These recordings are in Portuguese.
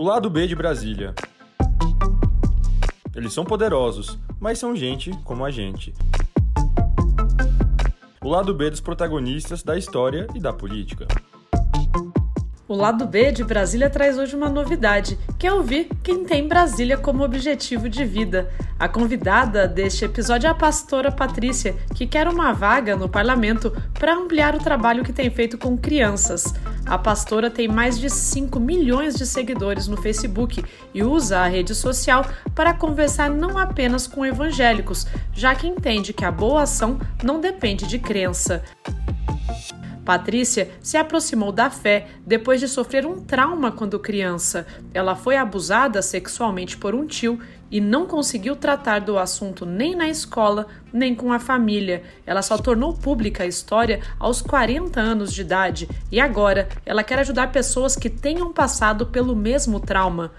O lado B de Brasília. Eles são poderosos, mas são gente como a gente. O lado B dos protagonistas da história e da política. O lado B de Brasília traz hoje uma novidade, que é ouvir quem tem Brasília como objetivo de vida. A convidada deste episódio é a pastora Patrícia, que quer uma vaga no parlamento para ampliar o trabalho que tem feito com crianças. A pastora tem mais de 5 milhões de seguidores no Facebook e usa a rede social para conversar não apenas com evangélicos, já que entende que a boa ação não depende de crença. Patrícia se aproximou da fé depois de sofrer um trauma quando criança. Ela foi abusada sexualmente por um tio e não conseguiu tratar do assunto nem na escola, nem com a família. Ela só tornou pública a história aos 40 anos de idade e agora ela quer ajudar pessoas que tenham passado pelo mesmo trauma.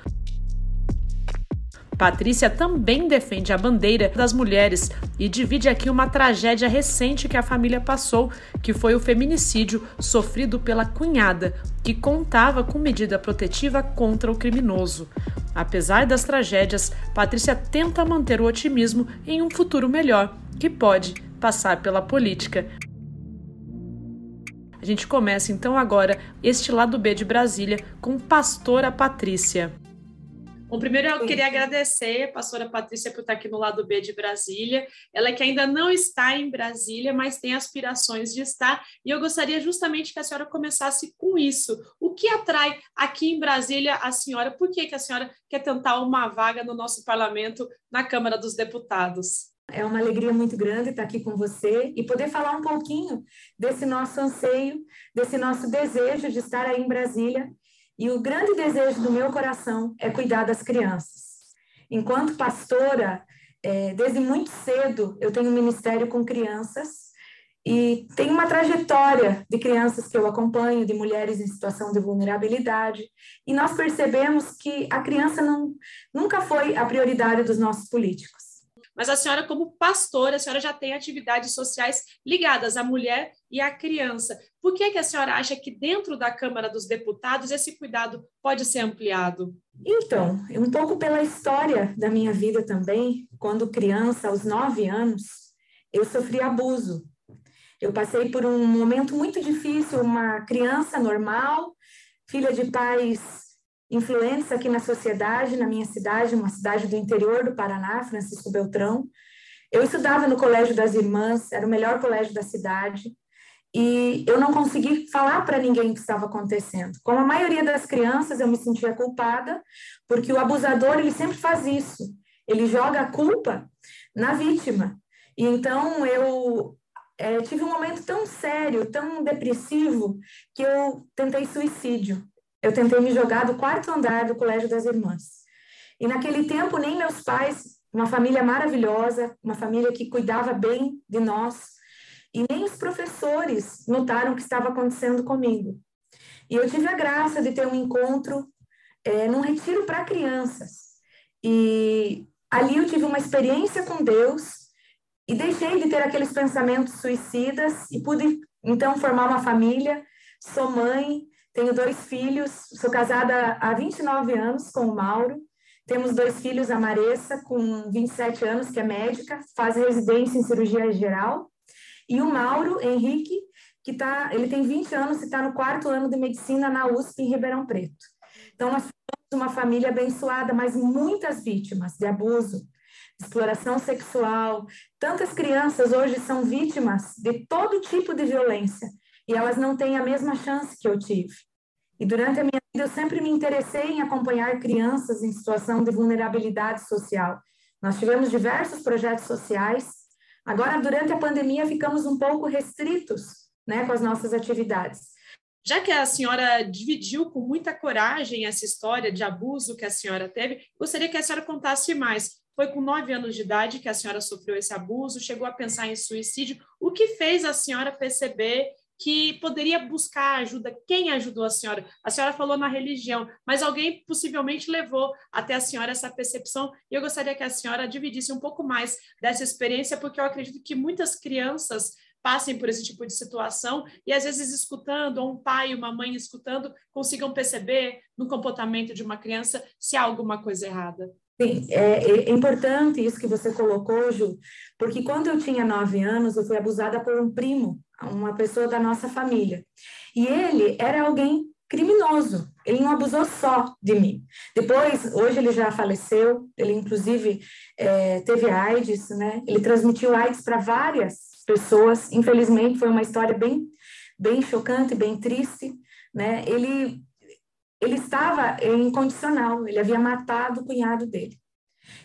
Patrícia também defende a bandeira das mulheres e divide aqui uma tragédia recente que a família passou, que foi o feminicídio sofrido pela cunhada, que contava com medida protetiva contra o criminoso. Apesar das tragédias, Patrícia tenta manter o otimismo em um futuro melhor, que pode passar pela política. A gente começa então agora este lado B de Brasília com Pastora Patrícia. Bom, primeiro eu queria agradecer a pastora Patrícia por estar aqui no lado B de Brasília. Ela que ainda não está em Brasília, mas tem aspirações de estar. E eu gostaria justamente que a senhora começasse com isso. O que atrai aqui em Brasília a senhora? Por que, que a senhora quer tentar uma vaga no nosso parlamento, na Câmara dos Deputados? É uma alegria muito grande estar aqui com você e poder falar um pouquinho desse nosso anseio, desse nosso desejo de estar aí em Brasília e o grande desejo do meu coração é cuidar das crianças. Enquanto pastora, é, desde muito cedo eu tenho um ministério com crianças e tenho uma trajetória de crianças que eu acompanho, de mulheres em situação de vulnerabilidade, e nós percebemos que a criança não, nunca foi a prioridade dos nossos políticos. Mas a senhora, como pastora, a senhora já tem atividades sociais ligadas à mulher e à criança. Por que, que a senhora acha que dentro da Câmara dos Deputados esse cuidado pode ser ampliado? Então, um pouco pela história da minha vida também, quando criança, aos nove anos, eu sofri abuso. Eu passei por um momento muito difícil, uma criança normal, filha de pais influentes aqui na sociedade, na minha cidade, uma cidade do interior do Paraná, Francisco Beltrão. Eu estudava no Colégio das Irmãs, era o melhor colégio da cidade, e eu não consegui falar para ninguém o que estava acontecendo. Como a maioria das crianças, eu me sentia culpada, porque o abusador ele sempre faz isso. Ele joga a culpa na vítima. E então eu é, tive um momento tão sério, tão depressivo, que eu tentei suicídio eu tentei me jogar do quarto andar do Colégio das Irmãs. E naquele tempo, nem meus pais, uma família maravilhosa, uma família que cuidava bem de nós, e nem os professores notaram o que estava acontecendo comigo. E eu tive a graça de ter um encontro é, num retiro para crianças. E ali eu tive uma experiência com Deus e deixei de ter aqueles pensamentos suicidas e pude então formar uma família. Sou mãe, tenho dois filhos, sou casada há 29 anos com o Mauro. Temos dois filhos, a Maressa, com 27 anos, que é médica, faz residência em cirurgia geral. E o Mauro Henrique, que tá, ele tem 20 anos e está no quarto ano de medicina na USP, em Ribeirão Preto. Então, nós somos uma família abençoada, mas muitas vítimas de abuso, exploração sexual. Tantas crianças hoje são vítimas de todo tipo de violência e elas não têm a mesma chance que eu tive. E durante a minha vida eu sempre me interessei em acompanhar crianças em situação de vulnerabilidade social. Nós tivemos diversos projetos sociais. Agora, durante a pandemia, ficamos um pouco restritos né, com as nossas atividades. Já que a senhora dividiu com muita coragem essa história de abuso que a senhora teve, gostaria que a senhora contasse mais. Foi com nove anos de idade que a senhora sofreu esse abuso, chegou a pensar em suicídio. O que fez a senhora perceber que poderia buscar ajuda. Quem ajudou a senhora? A senhora falou na religião, mas alguém possivelmente levou até a senhora essa percepção. E eu gostaria que a senhora dividisse um pouco mais dessa experiência, porque eu acredito que muitas crianças passem por esse tipo de situação e às vezes escutando, ou um pai, uma mãe escutando, consigam perceber no comportamento de uma criança se há alguma coisa errada. Sim, é, é, importante isso que você colocou, Ju, porque quando eu tinha nove anos, eu fui abusada por um primo, uma pessoa da nossa família. E ele era alguém criminoso. Ele não abusou só de mim. Depois, hoje ele já faleceu, ele inclusive é, teve AIDS, né? Ele transmitiu AIDS para várias pessoas. Infelizmente, foi uma história bem, bem chocante, bem triste, né? Ele, ele estava incondicional, ele havia matado o cunhado dele.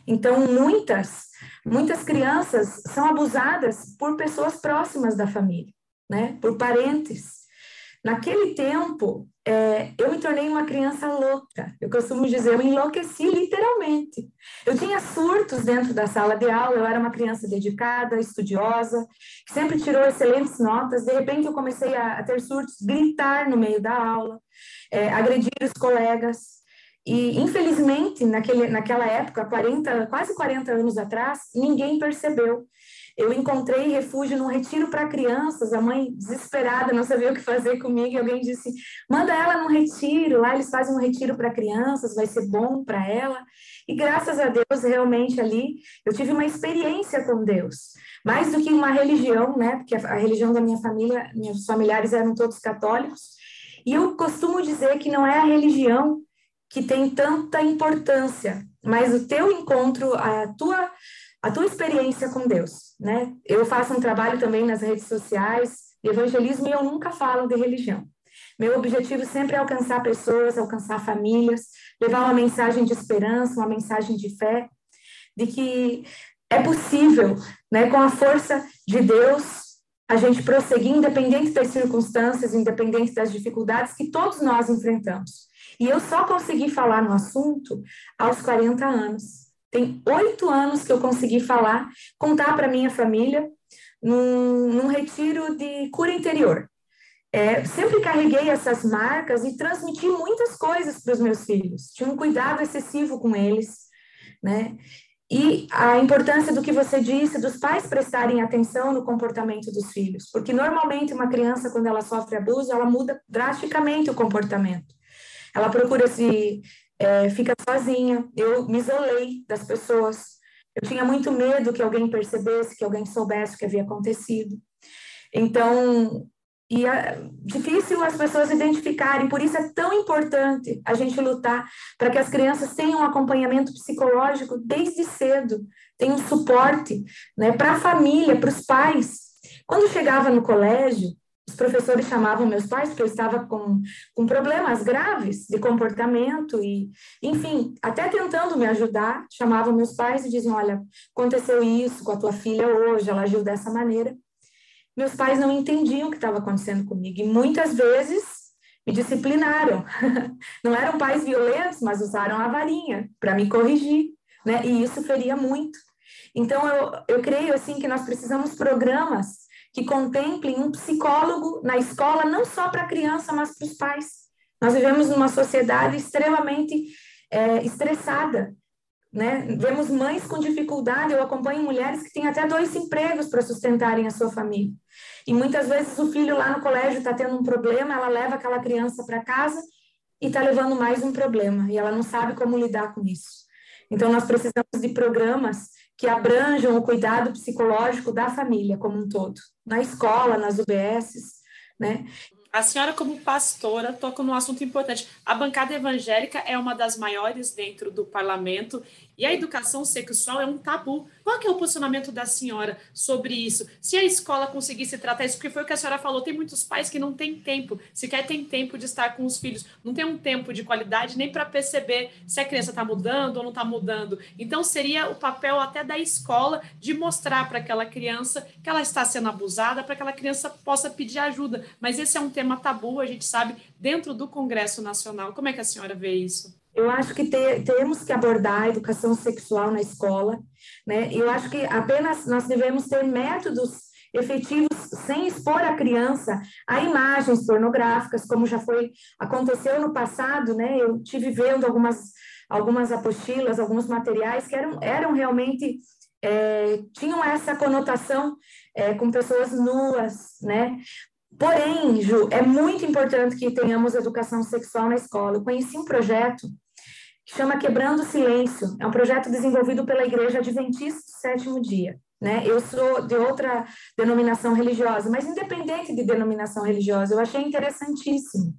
Então, muitas, muitas crianças são abusadas por pessoas próximas da família, né? Por parentes. Naquele tempo, é, eu me tornei uma criança louca. Eu costumo dizer, eu enlouqueci literalmente. Eu tinha surtos dentro da sala de aula, eu era uma criança dedicada, estudiosa, sempre tirou excelentes notas. De repente, eu comecei a, a ter surtos, gritar no meio da aula, é, agredir os colegas. E, infelizmente, naquele, naquela época, 40, quase 40 anos atrás, ninguém percebeu. Eu encontrei refúgio num retiro para crianças, a mãe desesperada, não sabia o que fazer comigo, e alguém disse: manda ela num retiro, lá eles fazem um retiro para crianças, vai ser bom para ela. E graças a Deus, realmente ali, eu tive uma experiência com Deus, mais do que uma religião, né? Porque a, a religião da minha família, meus familiares eram todos católicos. E eu costumo dizer que não é a religião que tem tanta importância, mas o teu encontro, a tua a tua experiência com Deus, né? Eu faço um trabalho também nas redes sociais de evangelismo e eu nunca falo de religião. Meu objetivo sempre é alcançar pessoas, alcançar famílias, levar uma mensagem de esperança, uma mensagem de fé, de que é possível, né, com a força de Deus, a gente prosseguir independente das circunstâncias, independente das dificuldades que todos nós enfrentamos. E eu só consegui falar no assunto aos 40 anos. Tem oito anos que eu consegui falar, contar para minha família num, num, retiro de cura interior. É, sempre carreguei essas marcas e transmiti muitas coisas para os meus filhos. Tinha um cuidado excessivo com eles, né? E a importância do que você disse, dos pais prestarem atenção no comportamento dos filhos, porque normalmente uma criança, quando ela sofre abuso, ela muda drasticamente o comportamento. Ela procura se é, fica sozinha. Eu me isolei das pessoas. Eu tinha muito medo que alguém percebesse, que alguém soubesse o que havia acontecido. Então, e é difícil as pessoas identificarem, por isso é tão importante a gente lutar para que as crianças tenham um acompanhamento psicológico desde cedo, tenham suporte né, para a família, para os pais. Quando chegava no colégio, os professores chamavam meus pais porque eu estava com, com problemas graves de comportamento e, enfim, até tentando me ajudar, chamavam meus pais e diziam, olha, aconteceu isso com a tua filha hoje, ela agiu dessa maneira. Meus pais não entendiam o que estava acontecendo comigo e muitas vezes me disciplinaram. Não eram pais violentos, mas usaram a varinha para me corrigir, né? E isso feria muito. Então, eu, eu creio, assim, que nós precisamos programas que contemplem um psicólogo na escola, não só para a criança, mas para os pais. Nós vivemos numa sociedade extremamente é, estressada, né? Vemos mães com dificuldade, eu acompanho mulheres que têm até dois empregos para sustentarem a sua família. E muitas vezes o filho lá no colégio está tendo um problema, ela leva aquela criança para casa e está levando mais um problema, e ela não sabe como lidar com isso. Então, nós precisamos de programas que abranjam o cuidado psicológico da família como um todo, na escola, nas UBSs, né? A senhora, como pastora, toca num assunto importante. A bancada evangélica é uma das maiores dentro do parlamento e a educação sexual é um tabu. Qual é o posicionamento da senhora sobre isso? Se a escola conseguisse tratar isso, porque foi o que a senhora falou, tem muitos pais que não têm tempo, sequer tem tempo de estar com os filhos, não tem um tempo de qualidade nem para perceber se a criança está mudando ou não está mudando. Então, seria o papel até da escola de mostrar para aquela criança que ela está sendo abusada, para que aquela criança possa pedir ajuda. Mas esse é um tema tabu, a gente sabe, dentro do Congresso Nacional. Como é que a senhora vê isso? Eu acho que te, temos que abordar a educação sexual na escola, né? Eu acho que apenas nós devemos ter métodos efetivos sem expor a criança a imagens pornográficas, como já foi aconteceu no passado, né? Eu tive vendo algumas algumas apostilas, alguns materiais que eram eram realmente é, tinham essa conotação é, com pessoas nuas, né? Porém, Ju, é muito importante que tenhamos educação sexual na escola. Eu conheci um projeto chama Quebrando o Silêncio. É um projeto desenvolvido pela Igreja Adventista do Sétimo Dia. Né? Eu sou de outra denominação religiosa, mas independente de denominação religiosa, eu achei interessantíssimo.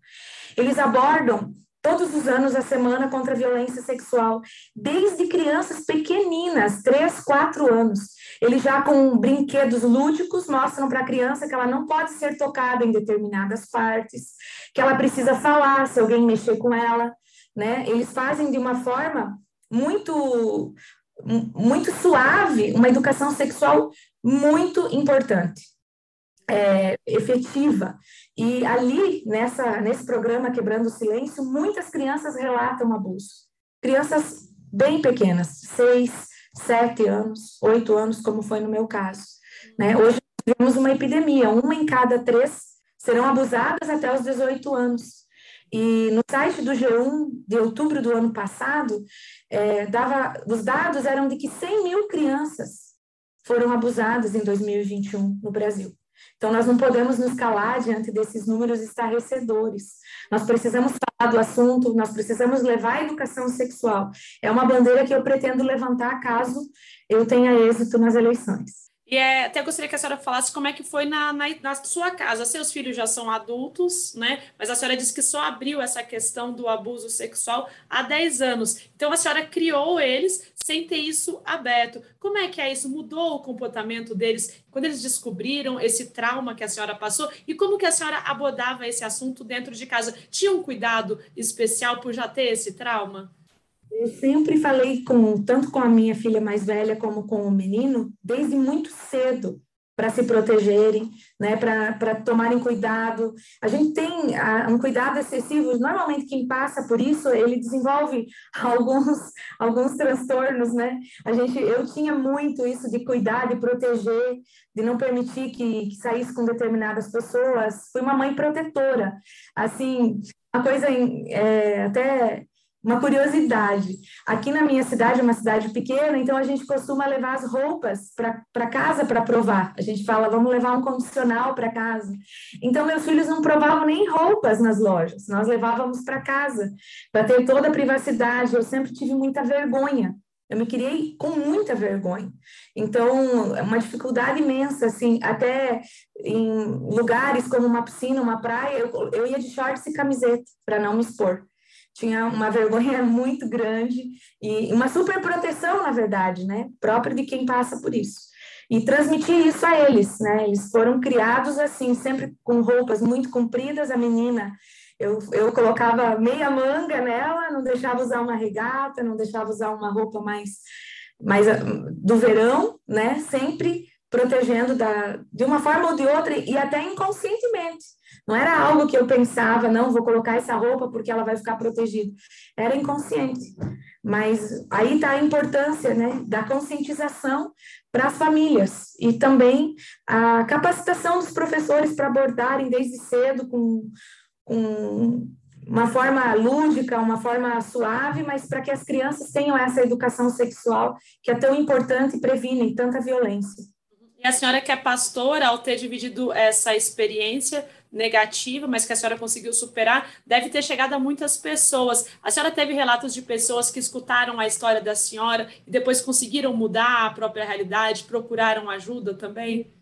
Eles abordam todos os anos a semana contra a violência sexual, desde crianças pequeninas, 3, 4 anos. Eles já com brinquedos lúdicos mostram para a criança que ela não pode ser tocada em determinadas partes, que ela precisa falar se alguém mexer com ela, né? Eles fazem de uma forma muito muito suave, uma educação sexual muito importante, é, efetiva. E ali, nessa, nesse programa Quebrando o Silêncio, muitas crianças relatam abuso. Crianças bem pequenas, seis, sete anos, oito anos, como foi no meu caso. Né? Hoje temos uma epidemia, uma em cada três serão abusadas até os 18 anos. E no site do G1, de outubro do ano passado, é, dava, os dados eram de que 100 mil crianças foram abusadas em 2021 no Brasil. Então, nós não podemos nos calar diante desses números estarrecedores. Nós precisamos falar do assunto, nós precisamos levar a educação sexual. É uma bandeira que eu pretendo levantar caso eu tenha êxito nas eleições. E é, até gostaria que a senhora falasse como é que foi na, na, na, sua casa. Seus filhos já são adultos, né? Mas a senhora disse que só abriu essa questão do abuso sexual há 10 anos. Então a senhora criou eles sem ter isso aberto. Como é que é isso? Mudou o comportamento deles quando eles descobriram esse trauma que a senhora passou? E como que a senhora abordava esse assunto dentro de casa? Tinha um cuidado especial por já ter esse trauma? Eu sempre falei com tanto com a minha filha mais velha como com o menino, desde muito cedo, para se protegerem, né, para tomarem cuidado. A gente tem a, um cuidado excessivo. Normalmente quem passa por isso, ele desenvolve alguns alguns transtornos, né? A gente, eu tinha muito isso de cuidar, de proteger, de não permitir que, que saísse com determinadas pessoas. Fui uma mãe protetora. Assim, uma coisa é, até uma curiosidade. Aqui na minha cidade, é uma cidade pequena, então a gente costuma levar as roupas para casa para provar. A gente fala, vamos levar um condicional para casa. Então, meus filhos não provavam nem roupas nas lojas, nós levávamos para casa, para ter toda a privacidade. Eu sempre tive muita vergonha. Eu me criei com muita vergonha. Então, é uma dificuldade imensa, assim, até em lugares como uma piscina, uma praia, eu, eu ia de shorts e camiseta para não me expor tinha uma vergonha muito grande e uma super proteção, na verdade, né, própria de quem passa por isso. E transmitir isso a eles, né? Eles foram criados assim, sempre com roupas muito compridas. A menina, eu, eu colocava meia manga nela, não deixava usar uma regata, não deixava usar uma roupa mais, mais ah, do verão, né? Sempre protegendo da, de uma forma ou de outra e até inconscientemente. Não era algo que eu pensava, não, vou colocar essa roupa porque ela vai ficar protegida. Era inconsciente. Mas aí está a importância né, da conscientização para as famílias e também a capacitação dos professores para abordarem desde cedo com, com uma forma lúdica, uma forma suave, mas para que as crianças tenham essa educação sexual que é tão importante e previne tanta violência. A senhora que é pastora, ao ter dividido essa experiência, negativa, mas que a senhora conseguiu superar, deve ter chegado a muitas pessoas. A senhora teve relatos de pessoas que escutaram a história da senhora e depois conseguiram mudar a própria realidade, procuraram ajuda também?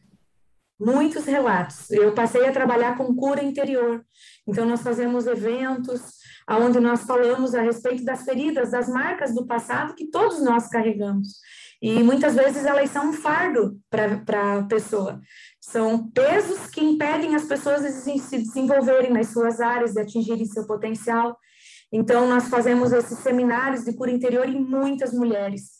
Muitos relatos. Eu passei a trabalhar com cura interior. Então, nós fazemos eventos onde nós falamos a respeito das feridas, das marcas do passado que todos nós carregamos. E muitas vezes elas são um fardo para a pessoa. São pesos que impedem as pessoas de se desenvolverem nas suas áreas, de atingirem seu potencial. Então, nós fazemos esses seminários de cura interior em muitas mulheres.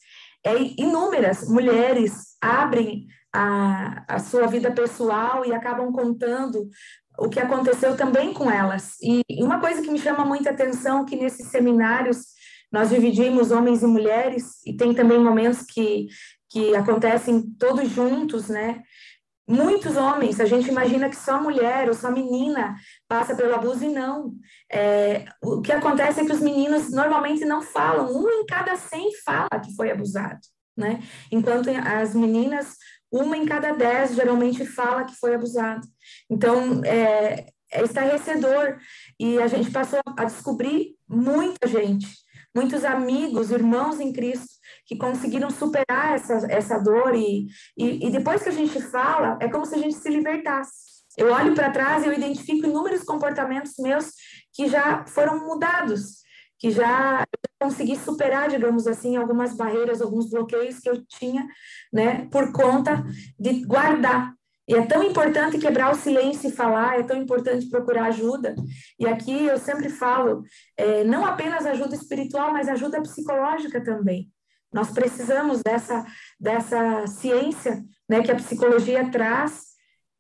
É, inúmeras mulheres abrem a, a sua vida pessoal e acabam contando o que aconteceu também com elas. E uma coisa que me chama muita atenção é que nesses seminários nós dividimos homens e mulheres e tem também momentos que que acontecem todos juntos, né? Muitos homens, a gente imagina que só mulher ou só menina passa pelo abuso e não. É, o que acontece é que os meninos normalmente não falam, um em cada cem fala que foi abusado. né? Enquanto as meninas, uma em cada dez geralmente fala que foi abusada. Então, é, é estarrecedor. E a gente passou a descobrir muita gente, muitos amigos, irmãos em Cristo, que conseguiram superar essa, essa dor. E, e, e depois que a gente fala, é como se a gente se libertasse. Eu olho para trás e eu identifico inúmeros comportamentos meus que já foram mudados, que já consegui superar, digamos assim, algumas barreiras, alguns bloqueios que eu tinha, né, por conta de guardar. E é tão importante quebrar o silêncio e falar, é tão importante procurar ajuda. E aqui eu sempre falo, é, não apenas ajuda espiritual, mas ajuda psicológica também. Nós precisamos dessa, dessa ciência né, que a psicologia traz,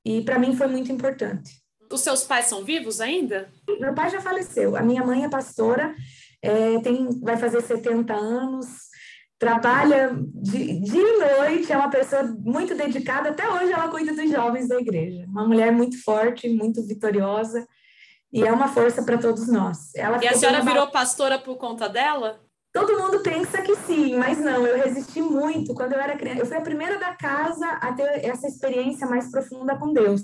e para mim foi muito importante. Os seus pais são vivos ainda? Meu pai já faleceu. A minha mãe é pastora, é, tem, vai fazer 70 anos, trabalha de, dia e noite, é uma pessoa muito dedicada. Até hoje ela cuida dos jovens da igreja. Uma mulher muito forte, muito vitoriosa e é uma força para todos nós. Ela e a senhora virou pastora por conta dela? Todo mundo pensa que sim, mas não, eu resisti muito quando eu era criança. Eu fui a primeira da casa a ter essa experiência mais profunda com Deus.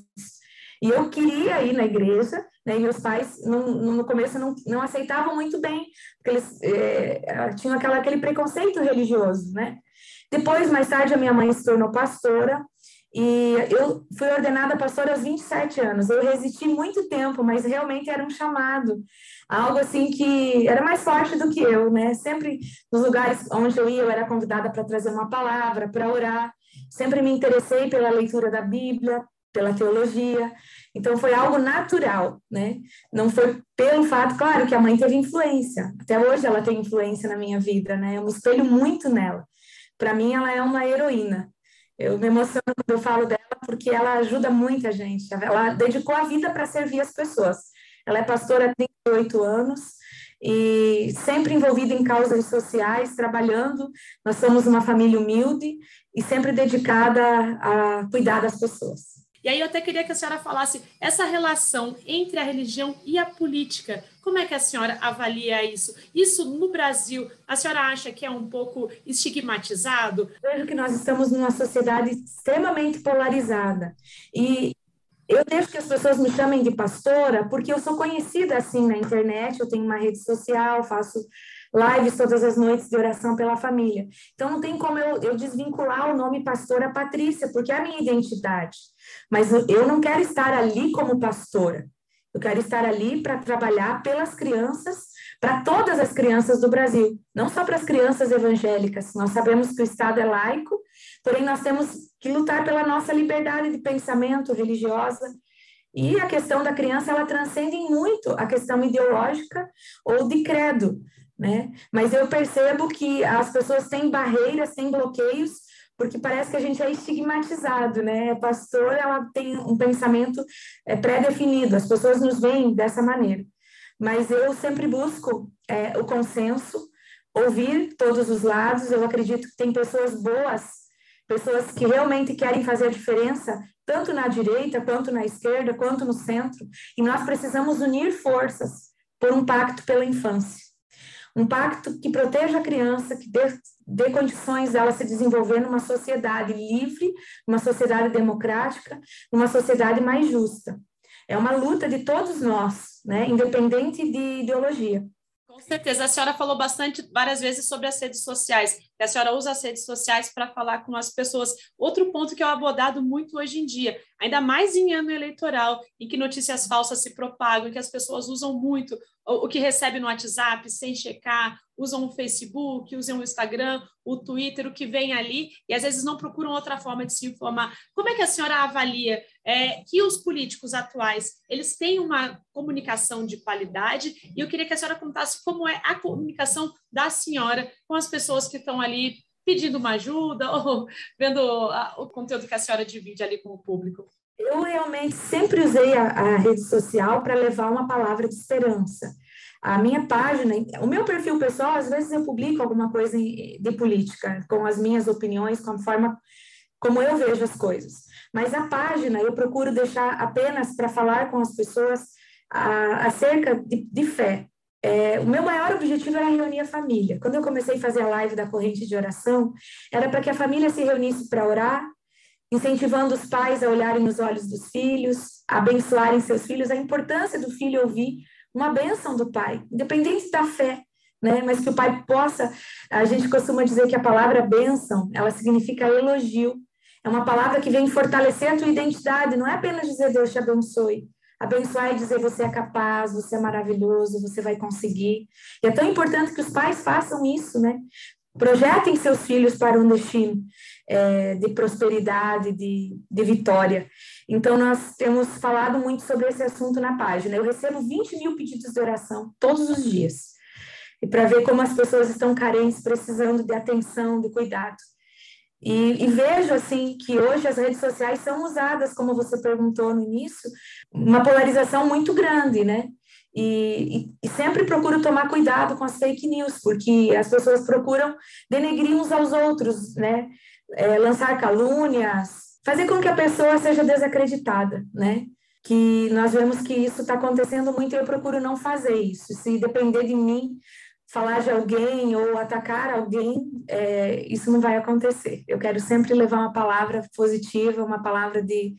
E eu queria ir na igreja, né, e meus pais no, no começo não, não aceitavam muito bem, porque eles é, tinham aquela, aquele preconceito religioso, né? Depois, mais tarde, a minha mãe se tornou pastora, e eu fui ordenada pastora aos 27 anos. Eu resisti muito tempo, mas realmente era um chamado. Algo assim que era mais forte do que eu, né? Sempre nos lugares onde eu ia, eu era convidada para trazer uma palavra, para orar. Sempre me interessei pela leitura da Bíblia, pela teologia. Então foi algo natural, né? Não foi pelo fato, claro, que a mãe teve influência. Até hoje ela tem influência na minha vida, né? Eu me espelho muito nela. Para mim ela é uma heroína. Eu me emociono quando eu falo dela porque ela ajuda muita gente. Ela dedicou a vida para servir as pessoas. Ela é pastora há 38 anos e sempre envolvida em causas sociais, trabalhando. Nós somos uma família humilde e sempre dedicada a cuidar das pessoas. E aí eu até queria que a senhora falasse essa relação entre a religião e a política. Como é que a senhora avalia isso? Isso no Brasil, a senhora acha que é um pouco estigmatizado? Vejo que nós estamos numa sociedade extremamente polarizada. E eu deixo que as pessoas me chamem de pastora porque eu sou conhecida assim na internet, eu tenho uma rede social, faço lives todas as noites de oração pela família. Então, não tem como eu, eu desvincular o nome pastora Patrícia, porque é a minha identidade. Mas eu não quero estar ali como pastora. Eu quero estar ali para trabalhar pelas crianças, para todas as crianças do Brasil, não só para as crianças evangélicas. Nós sabemos que o Estado é laico, porém nós temos que lutar pela nossa liberdade de pensamento religiosa. E a questão da criança, ela transcende muito a questão ideológica ou de credo, né? Mas eu percebo que as pessoas têm barreiras, têm bloqueios porque parece que a gente é estigmatizado, né? Pastor, ela tem um pensamento é, pré-definido, as pessoas nos veem dessa maneira. Mas eu sempre busco é, o consenso, ouvir todos os lados. Eu acredito que tem pessoas boas, pessoas que realmente querem fazer a diferença, tanto na direita, quanto na esquerda, quanto no centro. E nós precisamos unir forças por um pacto pela infância um pacto que proteja a criança, que dê, dê condições dela se desenvolver numa sociedade livre, numa sociedade democrática, numa sociedade mais justa. É uma luta de todos nós, né, independente de ideologia. Com certeza. A senhora falou bastante, várias vezes, sobre as redes sociais, a senhora usa as redes sociais para falar com as pessoas. Outro ponto que é abordado muito hoje em dia, ainda mais em ano eleitoral, em que notícias falsas se propagam, em que as pessoas usam muito o que recebe no WhatsApp sem checar, usam o Facebook, usam o Instagram, o Twitter, o que vem ali, e às vezes não procuram outra forma de se informar. Como é que a senhora avalia é, que os políticos atuais eles têm uma comunicação de qualidade? E eu queria que a senhora contasse como é a comunicação da senhora com as pessoas que estão ali pedindo uma ajuda ou vendo o conteúdo que a senhora divide ali com o público. Eu realmente sempre usei a, a rede social para levar uma palavra de esperança. A minha página, o meu perfil pessoal, às vezes eu publico alguma coisa de política, com as minhas opiniões, com a forma como eu vejo as coisas. Mas a página eu procuro deixar apenas para falar com as pessoas acerca de, de fé, é, o meu maior objetivo era reunir a família. Quando eu comecei a fazer a live da corrente de oração, era para que a família se reunisse para orar, incentivando os pais a olharem nos olhos dos filhos, a abençoarem seus filhos, a importância do filho ouvir uma bênção do pai, independente da fé, né? Mas que o pai possa, a gente costuma dizer que a palavra bênção, ela significa elogio. É uma palavra que vem fortalecer a tua identidade, não é apenas dizer Deus te abençoe, Abençoar e dizer você é capaz, você é maravilhoso, você vai conseguir. E é tão importante que os pais façam isso, né? Projetem seus filhos para um destino é, de prosperidade, de, de vitória. Então, nós temos falado muito sobre esse assunto na página. Eu recebo 20 mil pedidos de oração todos os dias. E para ver como as pessoas estão carentes, precisando de atenção, de cuidado. E, e, vejo assim que hoje as redes sociais são usadas, como você perguntou no início, uma polarização muito grande, né? E, e, e, sempre procuro tomar cuidado com as fake news, porque as pessoas procuram denegrir uns aos outros, né? É, lançar calúnias, fazer com que a pessoa seja desacreditada, né? Que nós vemos que isso está acontecendo muito e eu procuro não fazer isso. Se depender de mim, falar de alguém ou atacar alguém, é, isso não vai acontecer. Eu quero sempre levar uma palavra positiva, uma palavra de,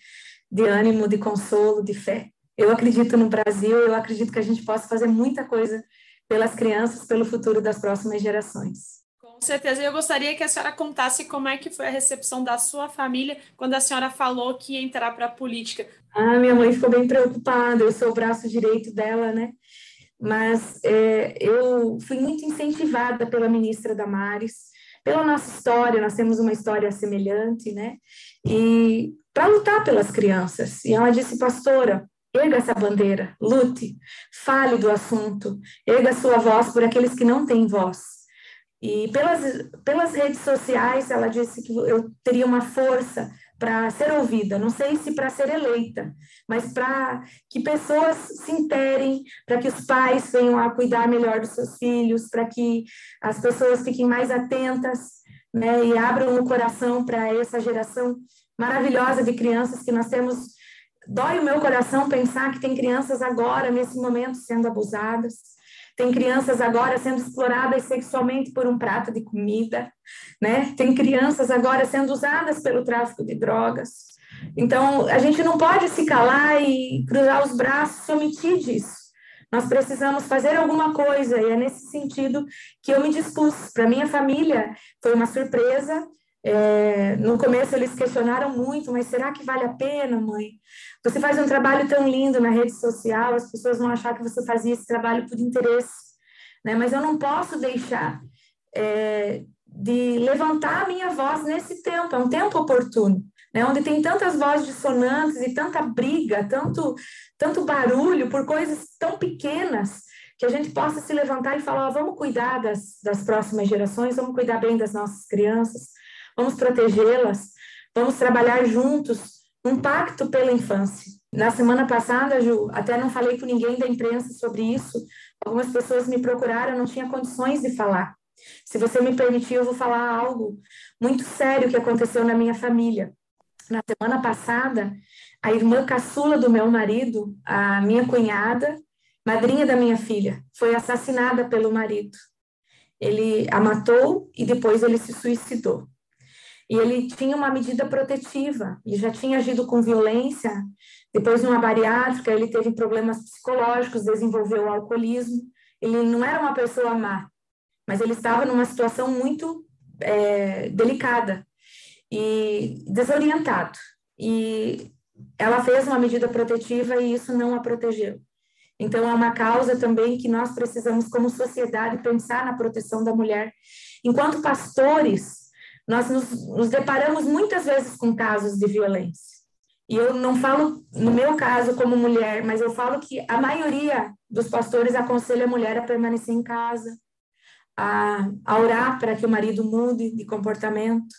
de ânimo, de consolo, de fé. Eu acredito no Brasil, eu acredito que a gente possa fazer muita coisa pelas crianças, pelo futuro das próximas gerações. Com certeza. Eu gostaria que a senhora contasse como é que foi a recepção da sua família quando a senhora falou que ia entrar para a política. Ah, minha mãe ficou bem preocupada. Eu sou o braço direito dela, né? mas é, eu fui muito incentivada pela ministra Damares, pela nossa história, nós temos uma história semelhante, né? E para lutar pelas crianças. E ela disse, pastora, erga essa bandeira, lute, fale do assunto, erga sua voz por aqueles que não têm voz. E pelas, pelas redes sociais, ela disse que eu teria uma força para ser ouvida, não sei se para ser eleita, mas para que pessoas se interem, para que os pais venham a cuidar melhor dos seus filhos, para que as pessoas fiquem mais atentas, né, e abram o coração para essa geração maravilhosa de crianças que nós temos. Dói o meu coração pensar que tem crianças agora, nesse momento, sendo abusadas, tem crianças agora sendo exploradas sexualmente por um prato de comida, né? Tem crianças agora sendo usadas pelo tráfico de drogas. Então, a gente não pode se calar e cruzar os braços e omitir disso. Nós precisamos fazer alguma coisa, e é nesse sentido que eu me dispus. Para minha família, foi uma surpresa. É, no começo eles questionaram muito, mas será que vale a pena, mãe? Você faz um trabalho tão lindo na rede social, as pessoas vão achar que você fazia esse trabalho por interesse, né? Mas eu não posso deixar é, de levantar a minha voz nesse tempo, é um tempo oportuno, né? Onde tem tantas vozes dissonantes e tanta briga, tanto, tanto barulho por coisas tão pequenas, que a gente possa se levantar e falar, vamos cuidar das, das próximas gerações, vamos cuidar bem das nossas crianças, vamos protegê-las, vamos trabalhar juntos um pacto pela infância. Na semana passada, Ju, até não falei com ninguém da imprensa sobre isso. Algumas pessoas me procuraram, não tinha condições de falar. Se você me permitir, eu vou falar algo muito sério que aconteceu na minha família. Na semana passada, a irmã caçula do meu marido, a minha cunhada, madrinha da minha filha, foi assassinada pelo marido. Ele a matou e depois ele se suicidou. E ele tinha uma medida protetiva, e já tinha agido com violência. Depois, numa bariátrica, ele teve problemas psicológicos, desenvolveu o alcoolismo. Ele não era uma pessoa má, mas ele estava numa situação muito é, delicada e desorientado. E ela fez uma medida protetiva e isso não a protegeu. Então, é uma causa também que nós precisamos, como sociedade, pensar na proteção da mulher. Enquanto pastores, nós nos, nos deparamos muitas vezes com casos de violência. E eu não falo, no meu caso, como mulher, mas eu falo que a maioria dos pastores aconselha a mulher a permanecer em casa, a, a orar para que o marido mude de comportamento.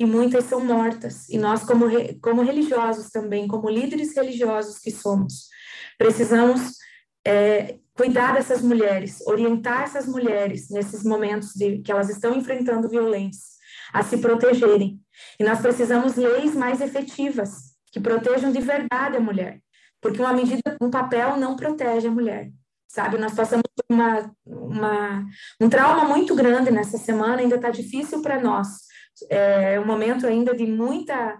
E muitas são mortas. E nós, como, como religiosos também, como líderes religiosos que somos, precisamos é, cuidar dessas mulheres, orientar essas mulheres nesses momentos de que elas estão enfrentando violência a se protegerem. E nós precisamos leis mais efetivas, que protejam de verdade a mulher, porque uma medida, um papel não protege a mulher. sabe? Nós passamos por uma, uma, um trauma muito grande nessa semana, ainda está difícil para nós. É um momento ainda de muita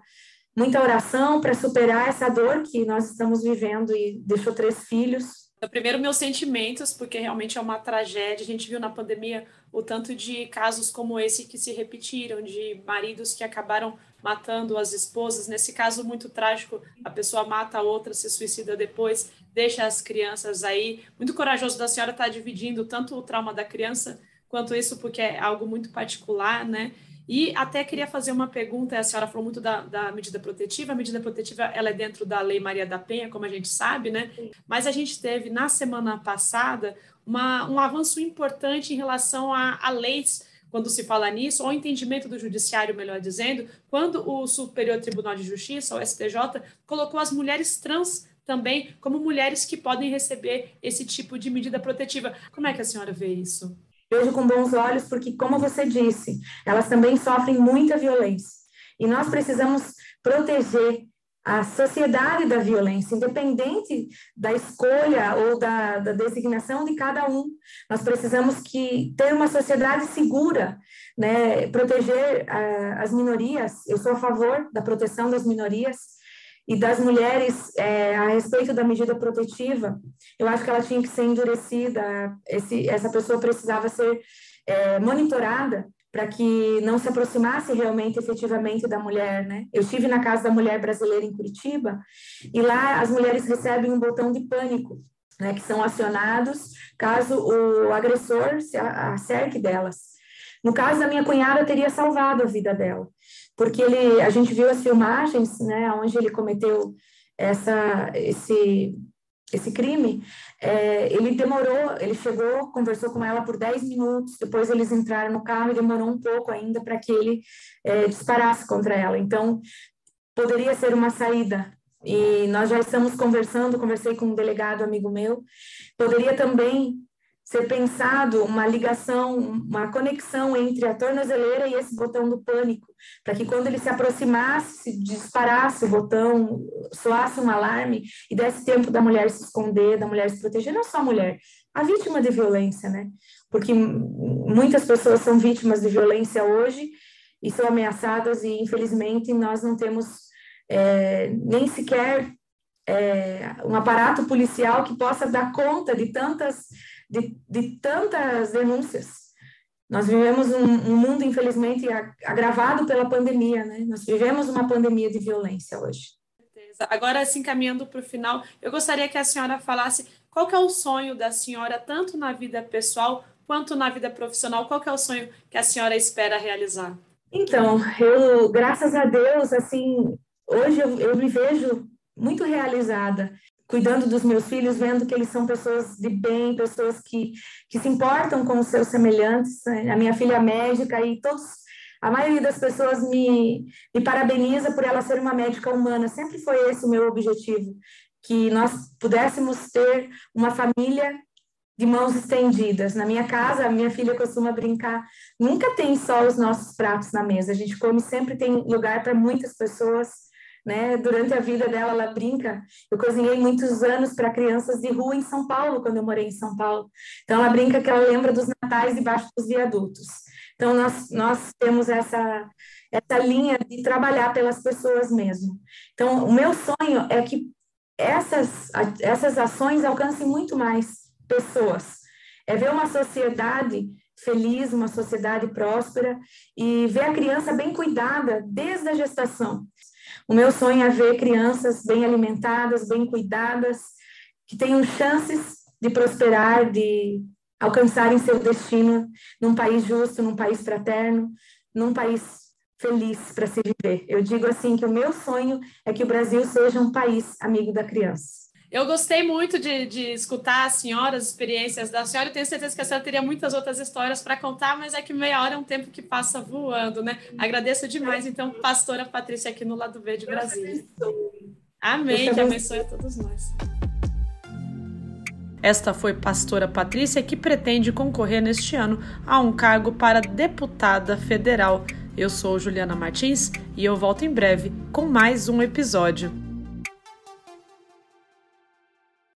muita oração para superar essa dor que nós estamos vivendo e deixou três filhos. Primeiro, meus sentimentos, porque realmente é uma tragédia. A gente viu na pandemia o tanto de casos como esse que se repetiram, de maridos que acabaram matando as esposas. Nesse caso muito trágico, a pessoa mata a outra, se suicida depois, deixa as crianças aí. Muito corajoso da senhora estar tá dividindo tanto o trauma da criança quanto isso, porque é algo muito particular, né? E até queria fazer uma pergunta, a senhora falou muito da, da, medida protetiva, a medida protetiva ela é dentro da Lei Maria da Penha, como a gente sabe, né? Mas a gente teve, na semana passada, uma, um avanço importante em relação a, a leis quando se fala nisso, ou entendimento do judiciário, melhor dizendo, quando o Superior Tribunal de Justiça, o STJ, colocou as mulheres trans também como mulheres que podem receber esse tipo de medida protetiva. Como é que a senhora vê isso? Vejo com bons olhos, porque, como você disse, elas também sofrem muita violência. E nós precisamos proteger a sociedade da violência, independente da escolha ou da, da designação de cada um. Nós precisamos que ter uma sociedade segura, né? proteger uh, as minorias. Eu sou a favor da proteção das minorias, e das mulheres é, a respeito da medida protetiva, eu acho que ela tinha que ser endurecida, esse, essa pessoa precisava ser é, monitorada para que não se aproximasse realmente, efetivamente, da mulher, né? Eu estive na Casa da Mulher Brasileira em Curitiba, e lá as mulheres recebem um botão de pânico, né, que são acionados caso o agressor se acerque delas. No caso da minha cunhada, teria salvado a vida dela porque ele, a gente viu as filmagens, né, onde ele cometeu essa, esse, esse crime, é, ele demorou, ele chegou, conversou com ela por 10 minutos, depois eles entraram no carro e demorou um pouco ainda para que ele é, disparasse contra ela. Então, poderia ser uma saída. E nós já estamos conversando, conversei com um delegado amigo meu, poderia também ser pensado uma ligação, uma conexão entre a tornozeleira e esse botão do pânico, para que quando ele se aproximasse, disparasse o botão, soasse um alarme e desse tempo da mulher se esconder, da mulher se proteger, não só a mulher, a vítima de violência, né? Porque muitas pessoas são vítimas de violência hoje e são ameaçadas e infelizmente nós não temos é, nem sequer é, um aparato policial que possa dar conta de tantas de, de tantas denúncias. Nós vivemos um, um, mundo, infelizmente, agravado pela pandemia, né? Nós vivemos uma pandemia de violência hoje. Agora, assim, caminhando para o final, eu gostaria que a senhora falasse qual é o sonho da senhora, tanto na vida pessoal quanto na vida profissional, qual é o sonho que a senhora espera realizar? Então, eu, graças a Deus, assim, hoje eu, eu me vejo muito realizada cuidando dos meus filhos, vendo que eles são pessoas de bem, pessoas que, que se importam com os seus semelhantes. Né? A minha filha é médica e todos, a maioria das pessoas me, me parabeniza por ela ser uma médica humana. Sempre foi esse o meu objetivo, que nós pudéssemos ter uma família de mãos estendidas. Na minha casa, a minha filha costuma brincar, nunca tem só os nossos pratos na mesa. A gente come sempre tem lugar para muitas pessoas né? Durante a vida dela, ela brinca. Eu cozinhei muitos anos para crianças de rua em São Paulo, quando eu morei em São Paulo. Então, ela brinca que ela lembra dos natais debaixo dos viadutos. Então, nós, nós temos essa, essa linha de trabalhar pelas pessoas mesmo. Então, o meu sonho é que essas, essas ações alcancem muito mais pessoas. É ver uma sociedade feliz, uma sociedade próspera e ver a criança bem cuidada desde a gestação. O meu sonho é ver crianças bem alimentadas, bem cuidadas, que tenham chances de prosperar, de alcançarem seu destino num país justo, num país fraterno, num país feliz para se viver. Eu digo assim que o meu sonho é que o Brasil seja um país amigo da criança. Eu gostei muito de, de escutar a senhora, as experiências da senhora. Eu tenho certeza que a senhora teria muitas outras histórias para contar, mas é que meia hora é um tempo que passa voando, né? Agradeço demais, então, pastora Patrícia, aqui no Lado B de Brasília. Amém, que abençoe a todos nós. Esta foi pastora Patrícia, que pretende concorrer neste ano a um cargo para deputada federal. Eu sou Juliana Martins e eu volto em breve com mais um episódio.